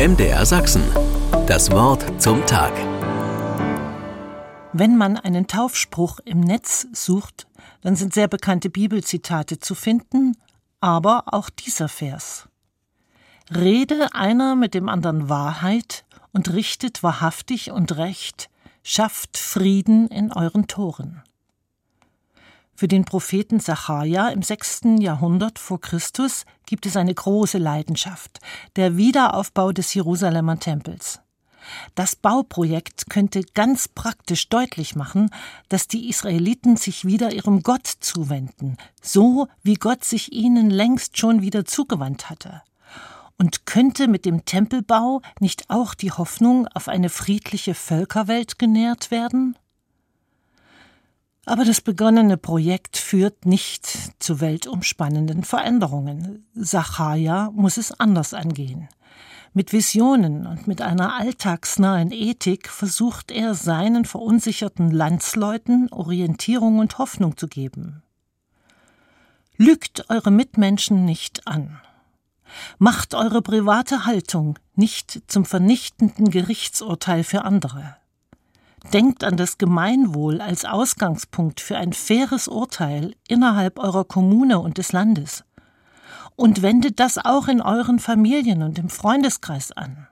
MDR Sachsen. Das Wort zum Tag. Wenn man einen Taufspruch im Netz sucht, dann sind sehr bekannte Bibelzitate zu finden, aber auch dieser Vers. Rede einer mit dem anderen Wahrheit und richtet wahrhaftig und recht, schafft Frieden in euren Toren. Für den Propheten Sacharja im sechsten Jahrhundert vor Christus gibt es eine große Leidenschaft, der Wiederaufbau des Jerusalemer Tempels. Das Bauprojekt könnte ganz praktisch deutlich machen, dass die Israeliten sich wieder ihrem Gott zuwenden, so wie Gott sich ihnen längst schon wieder zugewandt hatte. Und könnte mit dem Tempelbau nicht auch die Hoffnung auf eine friedliche Völkerwelt genährt werden? Aber das begonnene Projekt führt nicht zu weltumspannenden Veränderungen. Sacharja muss es anders angehen. Mit Visionen und mit einer alltagsnahen Ethik versucht er seinen verunsicherten Landsleuten Orientierung und Hoffnung zu geben. Lügt eure Mitmenschen nicht an. Macht eure private Haltung nicht zum vernichtenden Gerichtsurteil für andere. Denkt an das Gemeinwohl als Ausgangspunkt für ein faires Urteil innerhalb eurer Kommune und des Landes. Und wendet das auch in euren Familien und im Freundeskreis an.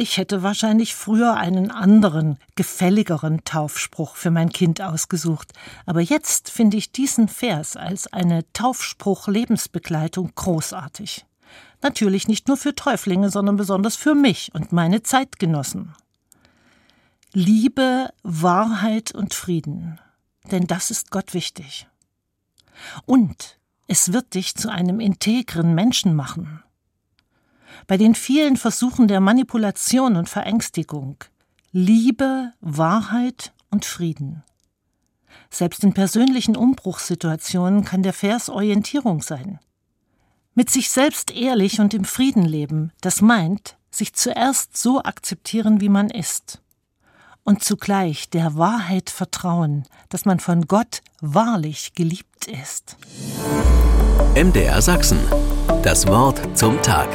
Ich hätte wahrscheinlich früher einen anderen, gefälligeren Taufspruch für mein Kind ausgesucht, aber jetzt finde ich diesen Vers als eine Taufspruch-Lebensbegleitung großartig. Natürlich nicht nur für Täuflinge, sondern besonders für mich und meine Zeitgenossen. Liebe, Wahrheit und Frieden, denn das ist Gott wichtig. Und es wird dich zu einem integren Menschen machen. Bei den vielen Versuchen der Manipulation und Verängstigung Liebe, Wahrheit und Frieden. Selbst in persönlichen Umbruchssituationen kann der Vers Orientierung sein. Mit sich selbst ehrlich und im Frieden leben, das meint, sich zuerst so akzeptieren, wie man ist und zugleich der Wahrheit vertrauen, dass man von Gott wahrlich geliebt ist. MDR Sachsen. Das Wort zum Tag.